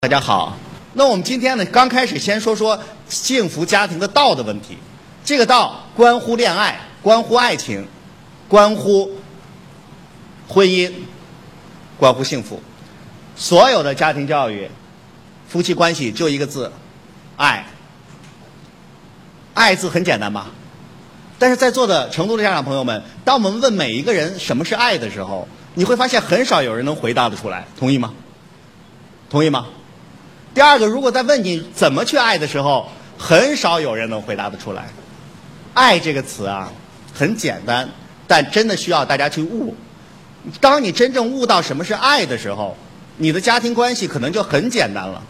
大家好，那我们今天呢，刚开始先说说幸福家庭的道的问题。这个道关乎恋爱，关乎爱情，关乎婚姻，关乎幸福。所有的家庭教育、夫妻关系就一个字：爱。爱字很简单吧？但是在座的成都的家长朋友们，当我们问每一个人什么是爱的时候，你会发现很少有人能回答得出来。同意吗？同意吗？第二个，如果在问你怎么去爱的时候，很少有人能回答得出来。爱这个词啊，很简单，但真的需要大家去悟。当你真正悟到什么是爱的时候，你的家庭关系可能就很简单了。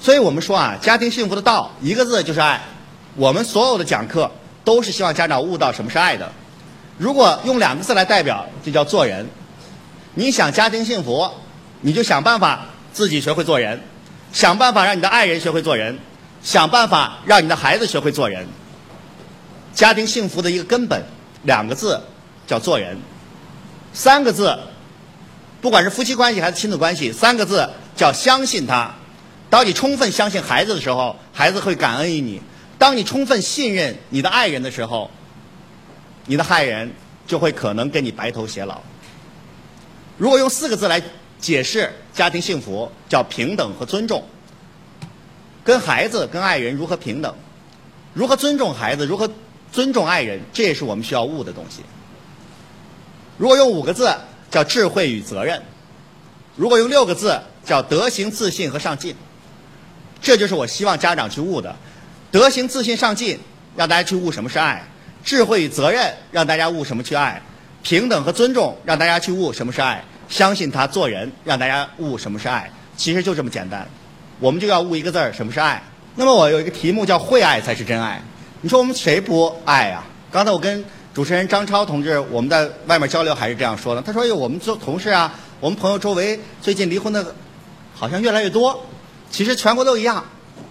所以我们说啊，家庭幸福的道，一个字就是爱。我们所有的讲课都是希望家长悟到什么是爱的。如果用两个字来代表，就叫做人。你想家庭幸福，你就想办法自己学会做人，想办法让你的爱人学会做人，想办法让你的孩子学会做人。家庭幸福的一个根本，两个字叫做人，三个字，不管是夫妻关系还是亲子关系，三个字叫相信他。当你充分相信孩子的时候，孩子会感恩于你；当你充分信任你的爱人的时候，你的爱人就会可能跟你白头偕老。如果用四个字来解释家庭幸福，叫平等和尊重。跟孩子、跟爱人如何平等，如何尊重孩子，如何尊重爱人，这也是我们需要悟的东西。如果用五个字，叫智慧与责任；如果用六个字，叫德行、自信和上进。这就是我希望家长去悟的：德行、自信、上进，让大家去悟什么是爱；智慧与责任，让大家悟什么去爱；平等和尊重，让大家去悟什么是爱；相信他做人，让大家悟什么是爱。其实就这么简单，我们就要悟一个字儿，什么是爱。那么我有一个题目叫“会爱才是真爱”。你说我们谁不爱呀？刚才我跟主持人张超同志，我们在外面交流还是这样说的。他说：“哟，我们做同事啊，我们朋友周围最近离婚的，好像越来越多。”其实全国都一样，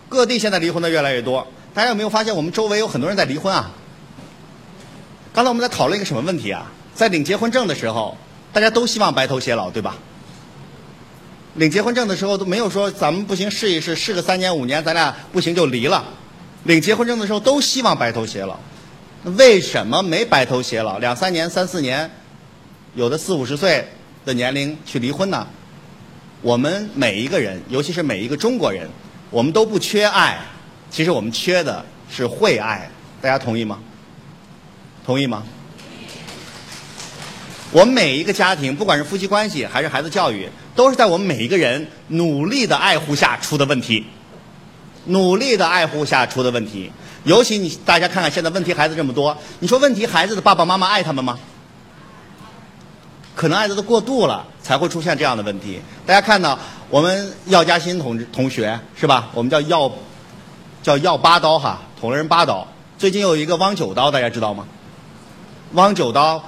各地现在离婚的越来越多。大家有没有发现，我们周围有很多人在离婚啊？刚才我们在讨论一个什么问题啊？在领结婚证的时候，大家都希望白头偕老，对吧？领结婚证的时候都没有说咱们不行试一试，试个三年五年，咱俩不行就离了。领结婚证的时候都希望白头偕老，为什么没白头偕老？两三年、三四年，有的四五十岁的年龄去离婚呢？我们每一个人，尤其是每一个中国人，我们都不缺爱，其实我们缺的是会爱。大家同意吗？同意吗？我们每一个家庭，不管是夫妻关系还是孩子教育，都是在我们每一个人努力的爱护下出的问题。努力的爱护下出的问题，尤其你大家看看现在问题孩子这么多，你说问题孩子的爸爸妈妈爱他们吗？可能爱的都过度了，才会出现这样的问题。大家看到我们药家鑫同志同学是吧？我们叫药叫药八刀哈，捅了人八刀。最近有一个汪九刀，大家知道吗？汪九刀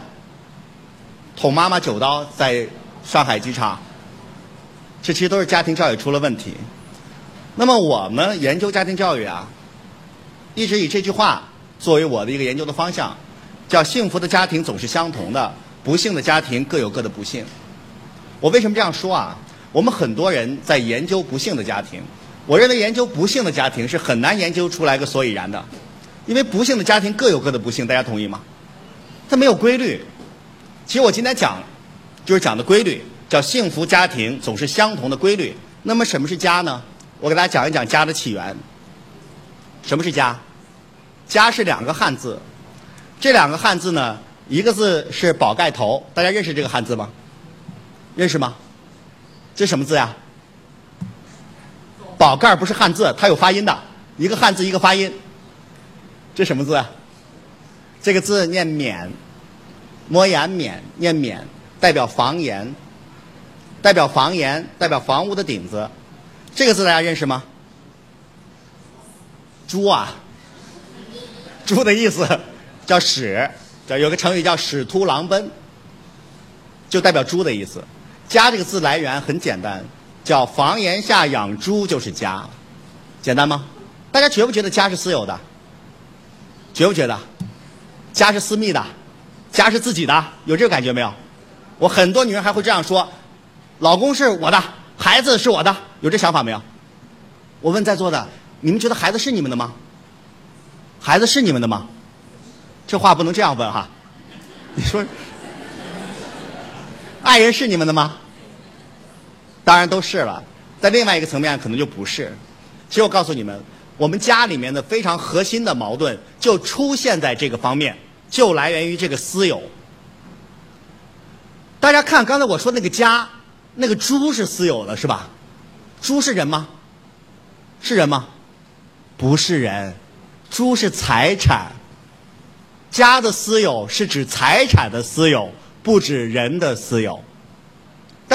捅妈妈九刀，在上海机场，这其实都是家庭教育出了问题。那么我们研究家庭教育啊，一直以这句话作为我的一个研究的方向，叫“幸福的家庭总是相同的，不幸的家庭各有各的不幸”。我为什么这样说啊？我们很多人在研究不幸的家庭，我认为研究不幸的家庭是很难研究出来个所以然的，因为不幸的家庭各有各的不幸，大家同意吗？它没有规律。其实我今天讲，就是讲的规律，叫幸福家庭总是相同的规律。那么什么是家呢？我给大家讲一讲家的起源。什么是家？家是两个汉字，这两个汉字呢，一个字是宝盖头，大家认识这个汉字吗？认识吗？这什么字呀？宝盖不是汉字，它有发音的，一个汉字一个发音。这什么字啊？这个字念冕，摩言冕，念冕，代表房檐，代表房檐，代表房屋的顶子。这个字大家认识吗？猪啊，猪的意思叫屎，叫有个成语叫屎突狼奔，就代表猪的意思。家这个字来源很简单，叫房檐下养猪就是家，简单吗？大家觉不觉得家是私有的？觉不觉得？家是私密的，家是自己的，有这个感觉没有？我很多女人还会这样说：“老公是我的，孩子是我的，有这想法没有？我问在座的，你们觉得孩子是你们的吗？孩子是你们的吗？这话不能这样问哈。你说，爱人是你们的吗？当然都是了。在另外一个层面，可能就不是。其实我告诉你们，我们家里面的非常核心的矛盾就出现在这个方面，就来源于这个私有。大家看，刚才我说那个家。那个猪是私有的，是吧？猪是人吗？是人吗？不是人，猪是财产。家的私有是指财产的私有，不指人的私有。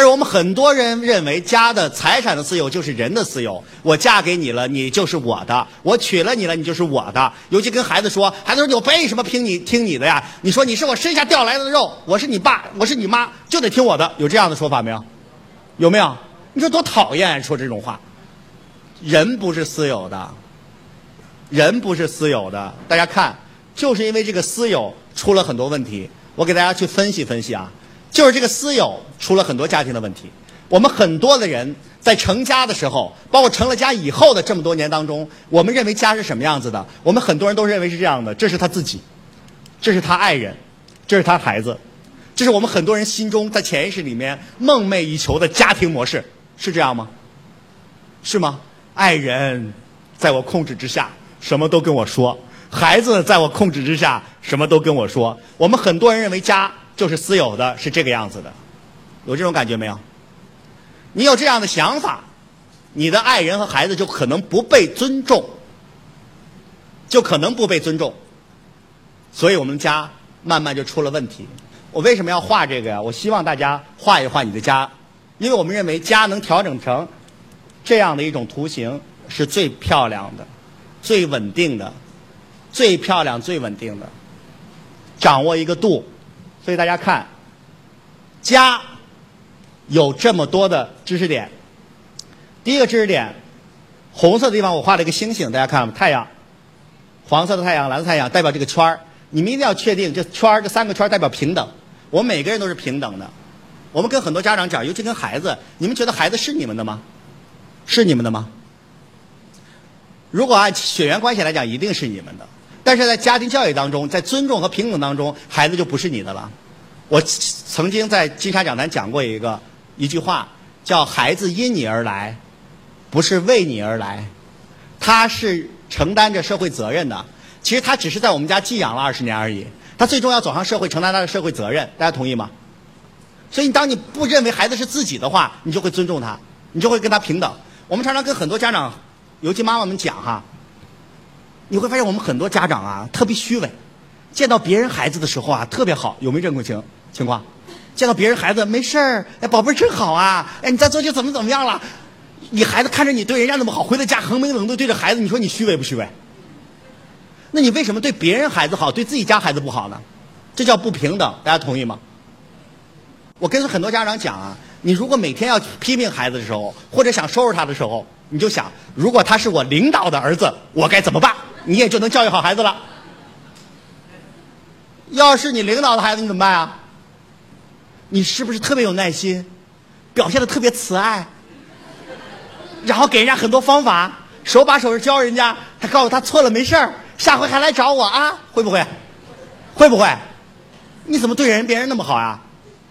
我们很多人认为，家的财产的私有就是人的私有。我嫁给你了，你就是我的；我娶了你了，你就是我的。尤其跟孩子说，孩子说：“你为什么听你听你的呀？”你说：“你是我身下掉来的肉，我是你爸，我是你妈，就得听我的。”有这样的说法没有？有没有？你说多讨厌说这种话。人不是私有的，人不是私有的。大家看，就是因为这个私有出了很多问题。我给大家去分析分析啊，就是这个私有出了很多家庭的问题。我们很多的人在成家的时候，包括成了家以后的这么多年当中，我们认为家是什么样子的？我们很多人都认为是这样的：这是他自己，这是他爱人，这是他孩子。这是我们很多人心中在潜意识里面梦寐以求的家庭模式，是这样吗？是吗？爱人在我控制之下，什么都跟我说；孩子在我控制之下，什么都跟我说。我们很多人认为家就是私有的，是这个样子的，有这种感觉没有？你有这样的想法，你的爱人和孩子就可能不被尊重，就可能不被尊重，所以我们家慢慢就出了问题。我为什么要画这个呀？我希望大家画一画你的家，因为我们认为家能调整成这样的一种图形是最漂亮的、最稳定的、最漂亮、最稳定的。掌握一个度，所以大家看，家有这么多的知识点。第一个知识点，红色的地方我画了一个星星，大家看太阳，黄色的太阳、蓝色太阳代表这个圈儿。你们一定要确定这圈儿这三个圈儿代表平等。我们每个人都是平等的，我们跟很多家长讲，尤其跟孩子，你们觉得孩子是你们的吗？是你们的吗？如果按血缘关系来讲，一定是你们的。但是在家庭教育当中，在尊重和平等当中，孩子就不是你的了。我曾经在金沙讲坛讲过一个一句话，叫“孩子因你而来，不是为你而来”，他是承担着社会责任的。其实他只是在我们家寄养了二十年而已。他最终要走上社会，承担他的社会责任，大家同意吗？所以，当你不认为孩子是自己的话，你就会尊重他，你就会跟他平等。我们常常跟很多家长，尤其妈妈们讲哈，你会发现我们很多家长啊特别虚伪，见到别人孩子的时候啊特别好，有没有这种情情况？见到别人孩子没事儿，哎，宝贝儿真好啊，哎，你在昨天怎么怎么样了？你孩子看着你对人家那么好，回到家横眉冷对对着孩子，你说你虚伪不虚伪？那你为什么对别人孩子好，对自己家孩子不好呢？这叫不平等，大家同意吗？我跟很多家长讲啊，你如果每天要批评孩子的时候，或者想收拾他的时候，你就想，如果他是我领导的儿子，我该怎么办？你也就能教育好孩子了。要是你领导的孩子，你怎么办啊？你是不是特别有耐心，表现的特别慈爱，然后给人家很多方法，手把手的教人家，还告诉他错了没事儿。下回还来找我啊？会不会？会不会？你怎么对人别人那么好啊？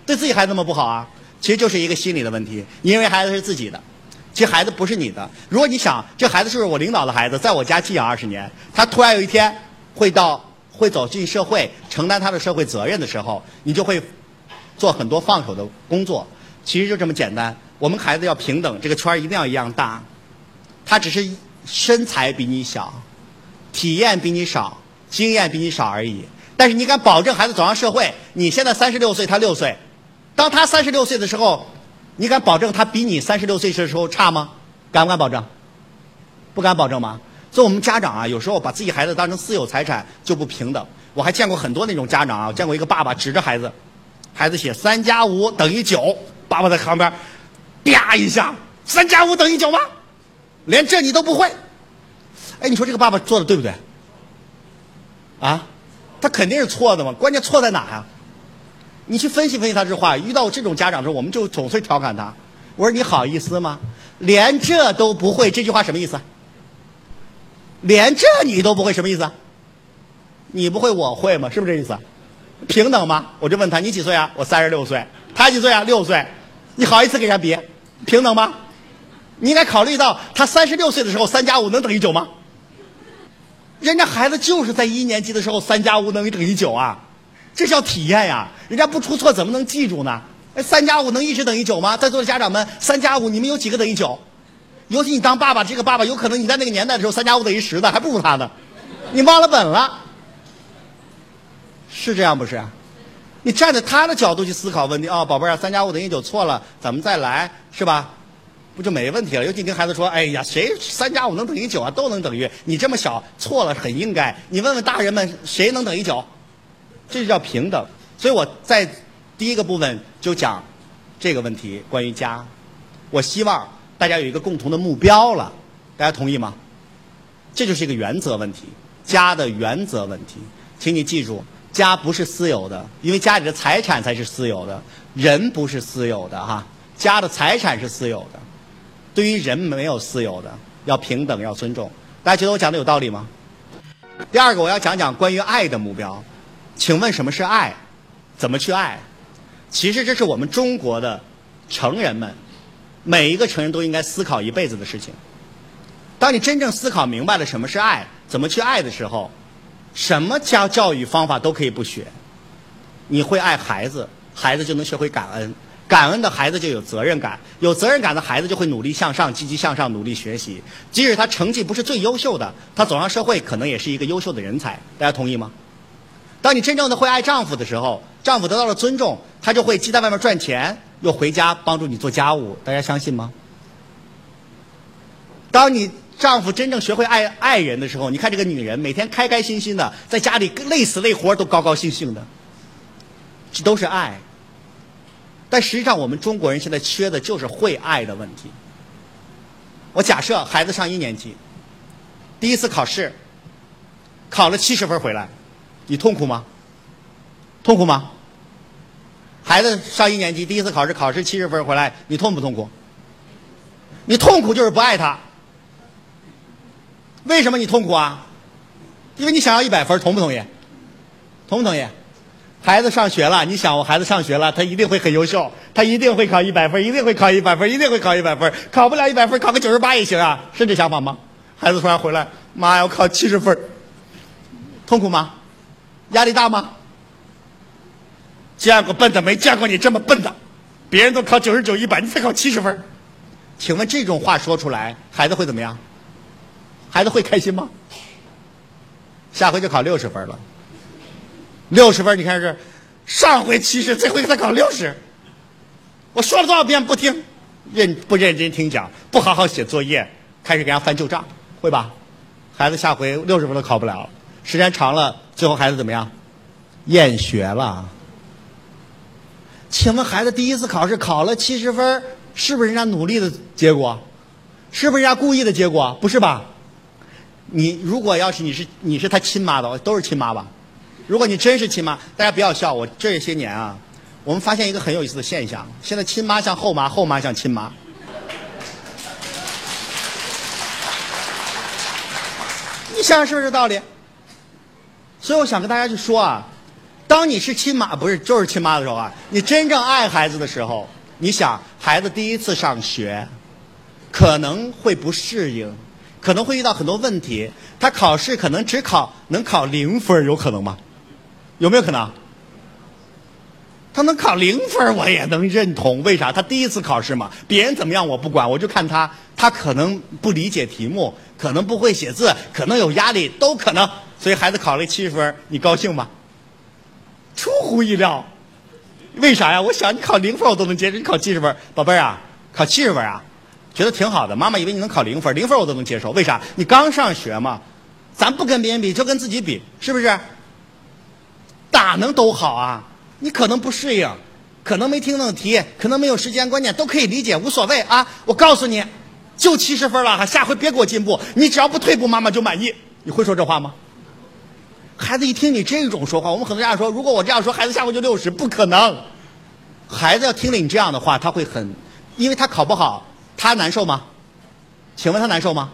对自己孩子那么不好啊？其实就是一个心理的问题。你认为孩子是自己的，其实孩子不是你的。如果你想这孩子是不是我领导的孩子，在我家寄养二十年，他突然有一天会到会走进社会，承担他的社会责任的时候，你就会做很多放手的工作。其实就这么简单。我们孩子要平等，这个圈一定要一样大。他只是身材比你小。体验比你少，经验比你少而已。但是你敢保证孩子走上社会？你现在三十六岁，他六岁，当他三十六岁的时候，你敢保证他比你三十六岁的时候差吗？敢不敢保证？不敢保证吗？所以我们家长啊，有时候把自己孩子当成私有财产就不平等。我还见过很多那种家长啊，见过一个爸爸指着孩子，孩子写三加五等于九，爸爸在旁边，啪一下，三加五等于九吗？连这你都不会？哎，你说这个爸爸做的对不对？啊，他肯定是错的嘛。关键错在哪呀？你去分析分析他这话。遇到这种家长的时候，我们就总是调侃他。我说你好意思吗？连这都不会，这句话什么意思？连这你都不会，什么意思？你不会，我会吗？是不是这意思？平等吗？我就问他，你几岁啊？我三十六岁。他几岁啊？六岁。你好意思跟人家比？平等吗？你应该考虑到他三十六岁的时候，三加五能等于九吗？人家孩子就是在一年级的时候，三加五等于等于九啊，这叫体验呀。人家不出错怎么能记住呢？哎，三加五能一直等于九吗？在座的家长们，三加五你们有几个等于九？尤其你当爸爸，这个爸爸有可能你在那个年代的时候，三加五等于十的，还不如他呢。你忘了本了，是这样不是？你站在他的角度去思考问题啊，宝贝儿，三加五等于九错了，咱们再来，是吧？不就没问题了？尤其跟孩子说，哎呀，谁三加五能等于九啊？都能等于。你这么小错了很应该。你问问大人们，谁能等于九？这就叫平等。所以我在第一个部分就讲这个问题，关于家。我希望大家有一个共同的目标了，大家同意吗？这就是一个原则问题，家的原则问题。请你记住，家不是私有的，因为家里的财产才是私有的，人不是私有的哈。家的财产是私有的。对于人没有私有的，要平等，要尊重。大家觉得我讲的有道理吗？第二个，我要讲讲关于爱的目标。请问什么是爱？怎么去爱？其实这是我们中国的成人们，每一个成人都应该思考一辈子的事情。当你真正思考明白了什么是爱，怎么去爱的时候，什么教教育方法都可以不学。你会爱孩子，孩子就能学会感恩。感恩的孩子就有责任感，有责任感的孩子就会努力向上、积极向上、努力学习。即使他成绩不是最优秀的，他走上社会可能也是一个优秀的人才。大家同意吗？当你真正的会爱丈夫的时候，丈夫得到了尊重，他就会既在外面赚钱，又回家帮助你做家务。大家相信吗？当你丈夫真正学会爱爱人的时候，你看这个女人每天开开心心的，在家里累死累活都高高兴兴的，这都是爱。但实际上，我们中国人现在缺的就是会爱的问题。我假设孩子上一年级，第一次考试考了七十分回来，你痛苦吗？痛苦吗？孩子上一年级第一次考试考试七十分回来，你痛不痛苦？你痛苦就是不爱他。为什么你痛苦啊？因为你想要一百分，同不同意？同不同意？孩子上学了，你想我孩子上学了，他一定会很优秀，他一定会考一百分，一定会考一百分，一定会考一百分，考不了一百分，考个九十八也行啊，是这想法吗？孩子突然回来，妈呀，我考七十分，痛苦吗？压力大吗？见过笨的，没见过你这么笨的，别人都考九十九、一百，你才考七十分，请问这种话说出来，孩子会怎么样？孩子会开心吗？下回就考六十分了。六十分，你看是上回七十，这回再考六十。我说了多少遍不听，认不认真听讲，不好好写作业，开始给人家翻旧账，会吧？孩子下回六十分都考不了，时间长了，最后孩子怎么样？厌学了。请问孩子第一次考试考了七十分，是不是人家努力的结果？是不是人家故意的结果？不是吧？你如果要是你是你是他亲妈的，都是亲妈吧？如果你真是亲妈，大家不要笑我。这些年啊，我们发现一个很有意思的现象：现在亲妈像后妈，后妈像亲妈。你想想是不是这道理？所以我想跟大家去说啊，当你是亲妈，不是就是亲妈的时候啊，你真正爱孩子的时候，你想孩子第一次上学，可能会不适应，可能会遇到很多问题，他考试可能只考能考零分，有可能吗？有没有可能？他能考零分，我也能认同。为啥？他第一次考试嘛，别人怎么样我不管，我就看他。他可能不理解题目，可能不会写字，可能有压力，都可能。所以孩子考了七十分，你高兴吗？出乎意料。为啥呀？我想你考零分我都能接受，你考七十分，宝贝儿啊，考七十分啊，觉得挺好的。妈妈以为你能考零分，零分我都能接受。为啥？你刚上学嘛，咱不跟别人比，就跟自己比，是不是？哪能都好啊？你可能不适应，可能没听懂题，可能没有时间观念，都可以理解，无所谓啊。我告诉你，就七十分了哈，下回别给我进步，你只要不退步，妈妈就满意。你会说这话吗？孩子一听你这种说话，我们很多家长说，如果我这样说，孩子下回就六十，不可能。孩子要听了你这样的话，他会很因为他考不好，他难受吗？请问他难受吗？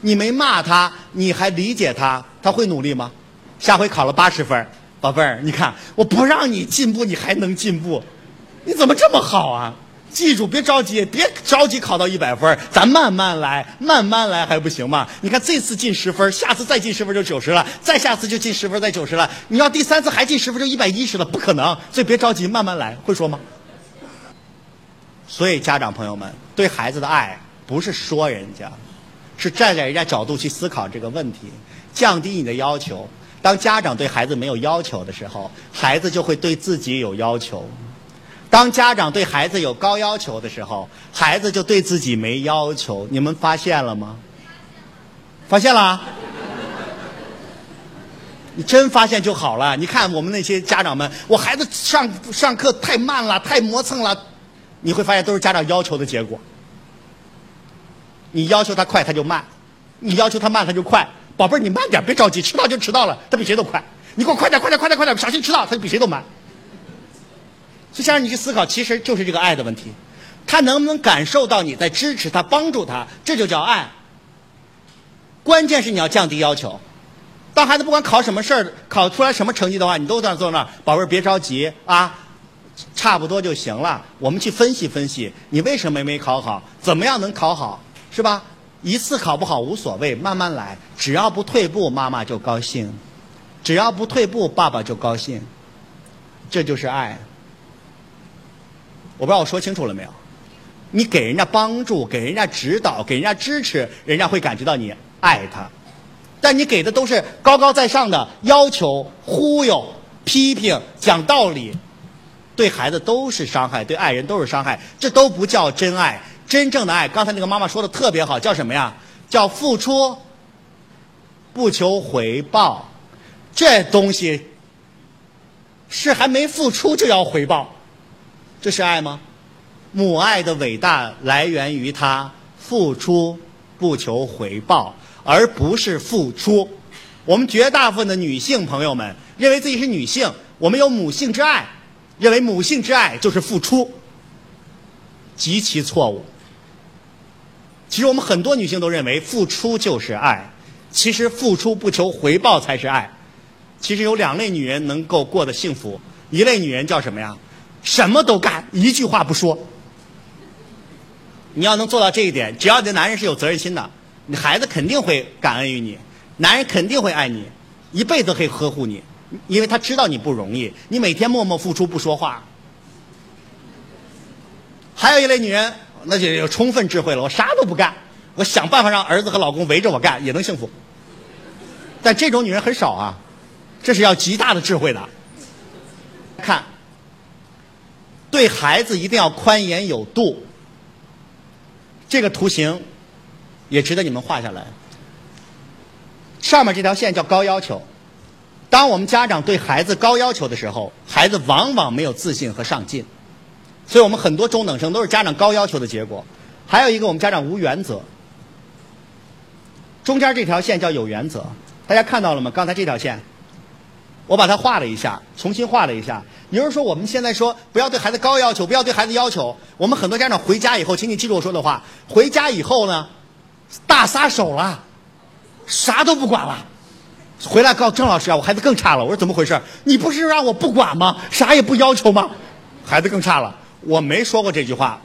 你没骂他，你还理解他，他会努力吗？下回考了八十分，宝贝儿，你看我不让你进步，你还能进步，你怎么这么好啊？记住，别着急，别着急考到一百分，咱慢慢来，慢慢来还不行吗？你看这次进十分，下次再进十分就九十了，再下次就进十分再九十了，你要第三次还进十分就一百一十了，不可能。所以别着急，慢慢来，会说吗？所以家长朋友们，对孩子的爱不是说人家，是站在人家角度去思考这个问题，降低你的要求。当家长对孩子没有要求的时候，孩子就会对自己有要求。当家长对孩子有高要求的时候，孩子就对自己没要求。你们发现了吗？发现了？你真发现就好了。你看我们那些家长们，我孩子上上课太慢了，太磨蹭了，你会发现都是家长要求的结果。你要求他快，他就慢；你要求他慢，他就快。宝贝儿，你慢点，别着急，迟到就迟到了，他比谁都快。你给我快点，快点，快点，快点，小心迟到，他就比谁都慢。所以，先让你去思考，其实就是这个爱的问题。他能不能感受到你在支持他、帮助他，这就叫爱。关键是你要降低要求。当孩子不管考什么事儿，考出来什么成绩的话，你都在那坐那儿，宝贝儿别着急啊，差不多就行了。我们去分析分析，你为什么没考好？怎么样能考好？是吧？一次考不好无所谓，慢慢来，只要不退步，妈妈就高兴；只要不退步，爸爸就高兴。这就是爱。我不知道我说清楚了没有？你给人家帮助，给人家指导，给人家支持，人家会感觉到你爱他。但你给的都是高高在上的要求、忽悠、批评、讲道理，对孩子都是伤害，对爱人都是伤害，这都不叫真爱。真正的爱，刚才那个妈妈说的特别好，叫什么呀？叫付出不求回报。这东西是还没付出就要回报。这是爱吗？母爱的伟大来源于她付出不求回报，而不是付出。我们绝大部分的女性朋友们认为自己是女性，我们有母性之爱，认为母性之爱就是付出，极其错误。其实我们很多女性都认为付出就是爱，其实付出不求回报才是爱。其实有两类女人能够过得幸福，一类女人叫什么呀？什么都干，一句话不说。你要能做到这一点，只要你的男人是有责任心的，你孩子肯定会感恩于你，男人肯定会爱你，一辈子可以呵护你，因为他知道你不容易，你每天默默付出不说话。还有一类女人，那就有充分智慧了，我啥都不干，我想办法让儿子和老公围着我干，也能幸福。但这种女人很少啊，这是要极大的智慧的。看。对孩子一定要宽严有度，这个图形也值得你们画下来。上面这条线叫高要求。当我们家长对孩子高要求的时候，孩子往往没有自信和上进。所以我们很多中等生都是家长高要求的结果。还有一个，我们家长无原则。中间这条线叫有原则，大家看到了吗？刚才这条线。我把它画了一下，重新画了一下。也就是说，我们现在说不要对孩子高要求，不要对孩子要求。我们很多家长回家以后，请你记住我说的话。回家以后呢，大撒手了，啥都不管了。回来告郑老师啊，我孩子更差了。我说怎么回事？你不是让我不管吗？啥也不要求吗？孩子更差了。我没说过这句话，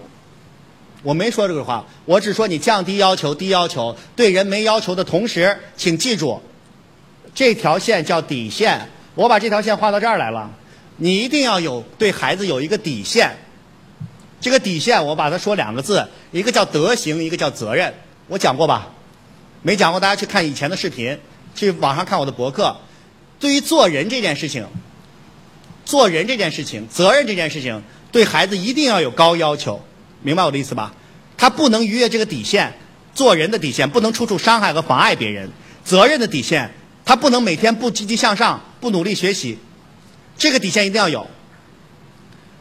我没说这个话。我只说你降低要求，低要求，对人没要求的同时，请记住，这条线叫底线。我把这条线画到这儿来了，你一定要有对孩子有一个底线。这个底线我把它说两个字，一个叫德行，一个叫责任。我讲过吧？没讲过，大家去看以前的视频，去网上看我的博客。对于做人这件事情，做人这件事情，责任这件事情，对孩子一定要有高要求，明白我的意思吧？他不能逾越这个底线，做人的底线不能处处伤害和妨碍别人，责任的底线。他不能每天不积极向上，不努力学习，这个底线一定要有。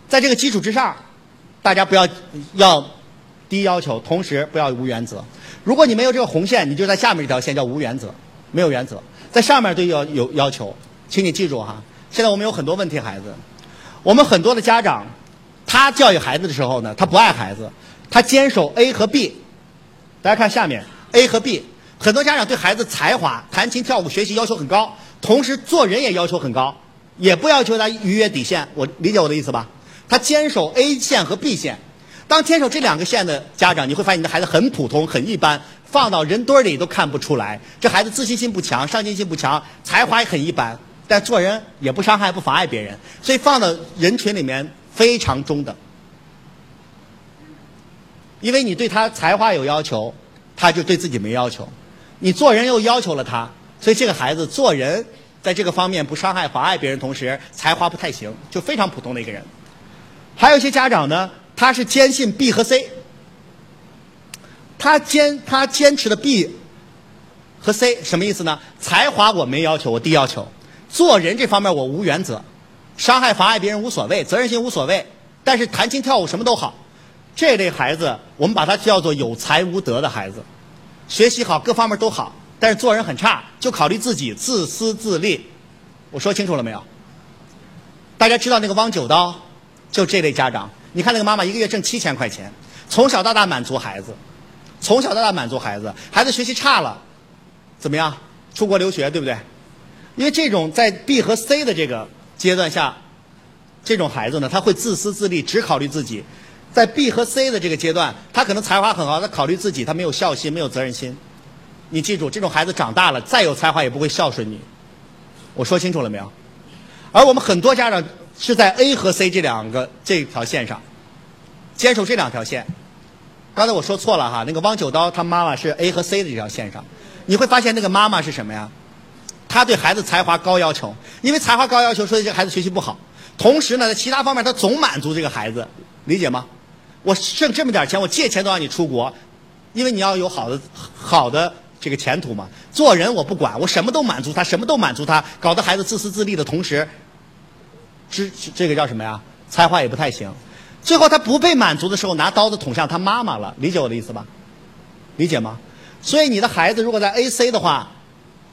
在这个基础之上，大家不要要低要求，同时不要无原则。如果你没有这个红线，你就在下面这条线叫无原则，没有原则。在上面对要有要求，请你记住哈。现在我们有很多问题孩子，我们很多的家长，他教育孩子的时候呢，他不爱孩子，他坚守 A 和 B。大家看下面 A 和 B，很多家长对孩子才华、弹琴、跳舞、学习要求很高，同时做人也要求很高，也不要求他逾越底线。我理解我的意思吧？他坚守 A 线和 B 线。当坚守这两个线的家长，你会发现你的孩子很普通、很一般，放到人堆里都看不出来。这孩子自信心不强，上进心不强，才华也很一般，但做人也不伤害、不妨碍别人，所以放到人群里面非常中等。因为你对他才华有要求，他就对自己没要求；你做人又要求了他，所以这个孩子做人在这个方面不伤害、妨碍别人，同时才华不太行，就非常普通的一个人。还有一些家长呢，他是坚信 B 和 C，他坚他坚持的 B 和 C 什么意思呢？才华我没要求，我低要求；做人这方面我无原则，伤害妨碍别人无所谓，责任心无所谓，但是弹琴跳舞什么都好。这类孩子，我们把他叫做有才无德的孩子，学习好，各方面都好，但是做人很差，就考虑自己，自私自利。我说清楚了没有？大家知道那个汪九刀，就这类家长。你看那个妈妈一个月挣七千块钱，从小到大满足孩子，从小到大满足孩子，孩子学习差了，怎么样？出国留学，对不对？因为这种在 B 和 C 的这个阶段下，这种孩子呢，他会自私自利，只考虑自己。在 B 和 C 的这个阶段，他可能才华很好，他考虑自己，他没有孝心，没有责任心。你记住，这种孩子长大了，再有才华也不会孝顺你。我说清楚了没有？而我们很多家长是在 A 和 C 这两个这条线上，坚守这两条线。刚才我说错了哈，那个汪九刀他妈妈是 A 和 C 的这条线上，你会发现那个妈妈是什么呀？他对孩子才华高要求，因为才华高要求，所以这个孩子学习不好。同时呢，在其他方面他总满足这个孩子，理解吗？我剩这么点钱，我借钱都让你出国，因为你要有好的好的这个前途嘛。做人我不管，我什么都满足他，什么都满足他，搞得孩子自私自利的同时，这这个叫什么呀？才华也不太行。最后他不被满足的时候，拿刀子捅向他妈妈了。理解我的意思吧？理解吗？所以你的孩子如果在 A C 的话，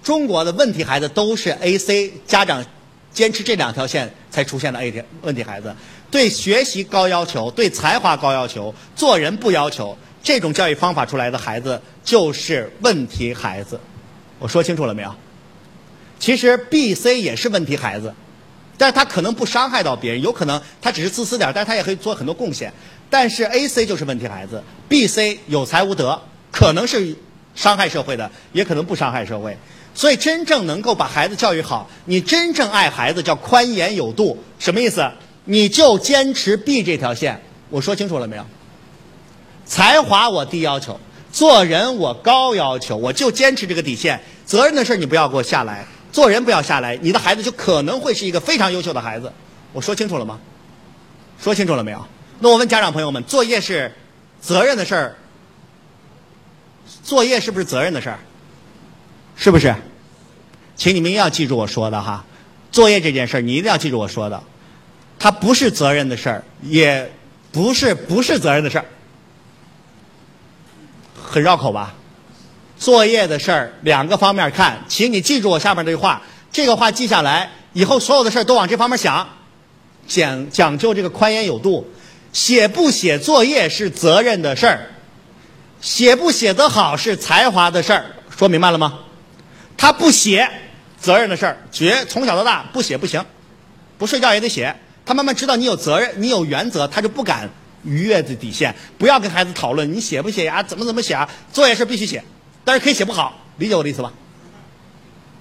中国的问题孩子都是 A C 家长坚持这两条线才出现的 A 问题孩子。对学习高要求，对才华高要求，做人不要求，这种教育方法出来的孩子就是问题孩子。我说清楚了没有？其实 B、C 也是问题孩子，但是他可能不伤害到别人，有可能他只是自私点，但是他也可以做很多贡献。但是 A、C 就是问题孩子，B、C 有才无德，可能是伤害社会的，也可能不伤害社会。所以真正能够把孩子教育好，你真正爱孩子叫宽严有度，什么意思？你就坚持 B 这条线，我说清楚了没有？才华我低要求，做人我高要求，我就坚持这个底线。责任的事你不要给我下来，做人不要下来，你的孩子就可能会是一个非常优秀的孩子。我说清楚了吗？说清楚了没有？那我问家长朋友们，作业是责任的事儿，作业是不是责任的事儿？是不是？请你们一定要记住我说的哈，作业这件事儿你一定要记住我说的。它不是责任的事儿，也不是不是责任的事儿，很绕口吧？作业的事儿两个方面看，请你记住我下面这句话，这个话记下来，以后所有的事儿都往这方面想，讲讲究这个宽严有度。写不写作业是责任的事儿，写不写得好是才华的事儿，说明白了吗？他不写，责任的事儿，绝从小到大不写不行，不睡觉也得写。他慢慢知道你有责任，你有原则，他就不敢逾越的底线。不要跟孩子讨论你写不写呀，怎么怎么写啊？作业是必须写，但是可以写不好，理解我的意思吧？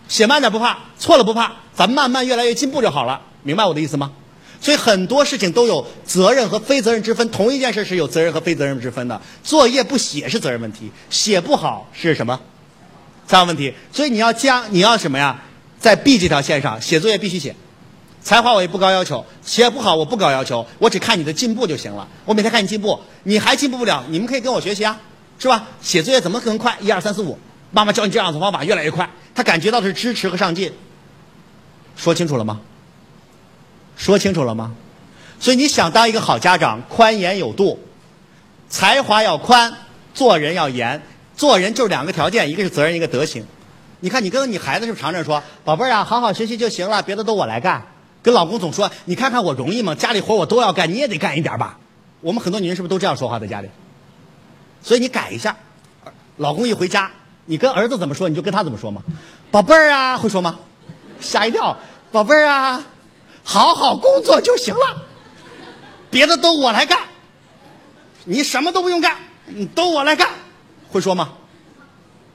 写慢点不怕，错了不怕，咱慢慢越来越进步就好了，明白我的意思吗？所以很多事情都有责任和非责任之分，同一件事是有责任和非责任之分的。作业不写是责任问题，写不好是什么？三个问题。所以你要将你要什么呀？在 B 这条线上写作业必须写。才华我也不高要求，写不好我不高要求，我只看你的进步就行了。我每天看你进步，你还进步不了，你们可以跟我学习啊，是吧？写作业怎么可能快？一二三四五，妈妈教你这样子方法越来越快，他感觉到的是支持和上进。说清楚了吗？说清楚了吗？所以你想当一个好家长，宽严有度，才华要宽，做人要严。做人就是两个条件，一个是责任，一个德行。你看你跟你孩子是不是常常说，宝贝儿啊，好好学习就行了，别的都我来干。跟老公总说，你看看我容易吗？家里活我都要干，你也得干一点吧。我们很多女人是不是都这样说话在家里？所以你改一下，老公一回家，你跟儿子怎么说，你就跟他怎么说嘛。宝贝儿啊，会说吗？吓一跳，宝贝儿啊，好好工作就行了，别的都我来干，你什么都不用干，都我来干，会说吗？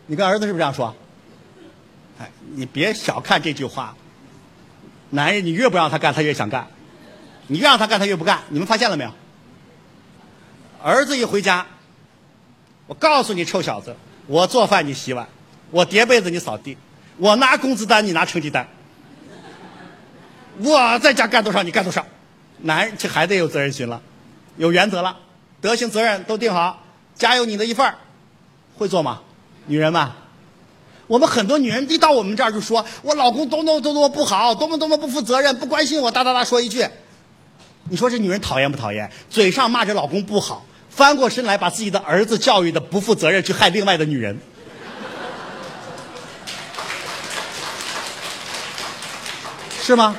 你跟儿子是不是这样说？哎，你别小看这句话，男人你越不让他干，他越想干；你越让他干，他越不干。你们发现了没有？儿子一回家，我告诉你，臭小子，我做饭你洗碗，我叠被子你扫地，我拿工资单你拿成绩单，我在家干多少你干多少。男人这孩子也有责任心了，有原则了，德行责任都定好，家有你的一份儿会做吗？女人们，我们很多女人一到我们这儿就说我老公多么多么不好，多么多么不负责任，不关心我，哒哒哒说一句。你说这女人讨厌不讨厌？嘴上骂着老公不好，翻过身来把自己的儿子教育的不负责任，去害另外的女人，是吗？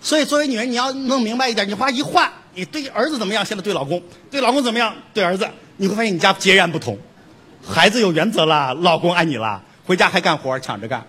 所以作为女人，你要弄明白一点，你话一换，你对儿子怎么样，现在对老公，对老公怎么样，对儿子，你会发现你家截然不同。孩子有原则了，老公爱你了，回家还干活抢着干。